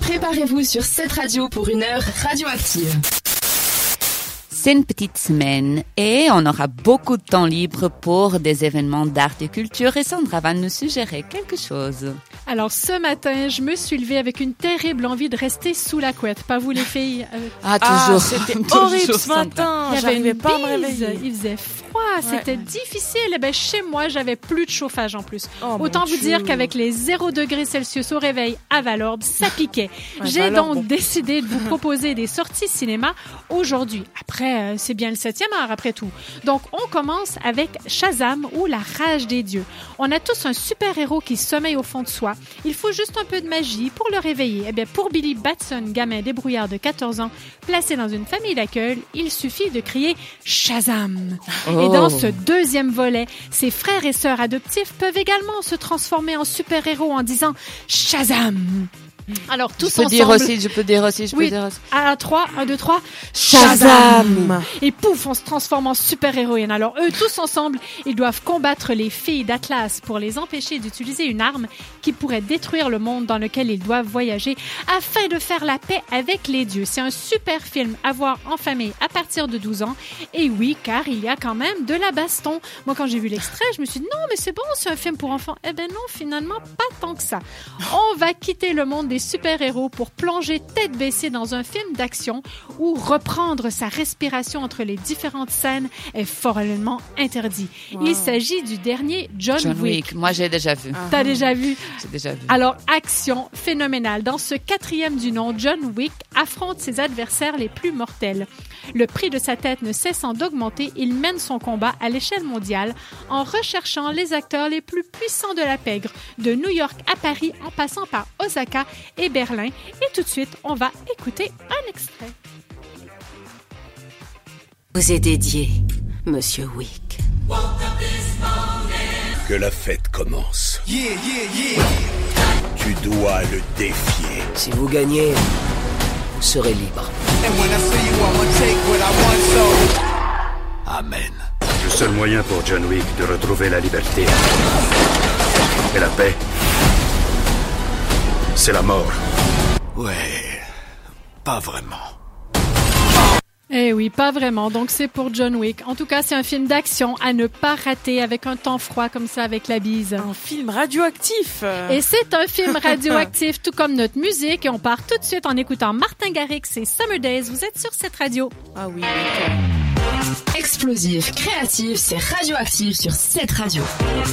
Préparez-vous sur cette radio pour une heure radioactive. C'est une petite semaine et on aura beaucoup de temps libre pour des événements d'art et culture et Sandra va nous suggérer quelque chose. Alors ce matin, je me suis levée avec une terrible envie de rester sous la couette. Pas vous les filles? Euh, Ah, toujours. C'était Toujours, horrible ce matin. Il y avait J'arrivais une pas à me réveiller. il faisait froid, c'était difficile. Eh ben, chez moi, j'avais plus de chauffage en plus. Oh, Autant vous Dieu. dire qu'avec les 0 degrés Celsius au réveil à Valorbe, ça piquait. J'ai donc bon. décidé de vous proposer des sorties cinéma aujourd'hui. Après, euh, c'est bien le 7e art après tout. Donc, on commence avec Shazam ou La rage des dieux. On a tous un super-héros qui sommeille au fond de soi. Il faut juste un peu de magie pour le réveiller. Eh bien, pour Billy Batson, gamin débrouillard de 14 ans, placé dans une famille d'accueil, il suffit de crier Shazam. Et Oh. Dans ce deuxième volet, ses frères et sœurs adoptifs peuvent également se transformer en super-héros en disant Shazam. Alors, tous Je peux ensemble. dire aussi, je peux dire aussi, je peux dire aussi. À 3, 1, 2, 3. Shazam. Et pouf, on se transforme en super-héroïne. Alors eux, tous ensemble, ils doivent combattre les filles d'Atlas pour les empêcher d'utiliser une arme qui pourrait détruire le monde dans lequel ils doivent voyager afin de faire la paix avec les dieux. C'est un super film à voir en famille à partir de 12 ans. Et oui, car il y a quand même de la baston. Moi, quand j'ai vu l'extrait, je me suis dit non, mais c'est bon, c'est un film pour enfants. Eh ben non, finalement, pas tant que ça. On va quitter le monde des super-héros pour plonger tête baissée dans un film d'action où reprendre sa respiration entre les différentes scènes est formellement interdit. Il s'agit du dernier John, John Wick. Wick. Moi, j'ai déjà vu. T'as déjà vu? J'ai déjà vu. Alors, action phénoménale. Dans ce quatrième du nom, John Wick affronte ses adversaires les plus mortels. Le prix de sa tête ne cessant d'augmenter, il mène son combat à l'échelle mondiale en recherchant les acteurs les plus puissants de la pègre, de New York à Paris en passant par Osaka et Berlin. Et tout de suite, on va écouter un extrait. vous est dédié, Monsieur Wick. Que la fête commence. Tu dois le défier. Si vous gagnez, vous serez libre. Amen. Le seul moyen pour John Wick de retrouver la liberté et la paix, c'est la mort. Ouais, pas vraiment. Eh oui, pas vraiment. Donc c'est pour John Wick. En tout cas, c'est un film d'action à ne pas rater avec un temps froid comme ça avec la bise. Un film radioactif. Et c'est un film radioactif, tout comme notre musique. Et on part tout de suite en écoutant Martin Garrix et Summer Days. Vous êtes sur cette radio. Ah oui. Explosif, créatif, c'est radioactif sur cette radio.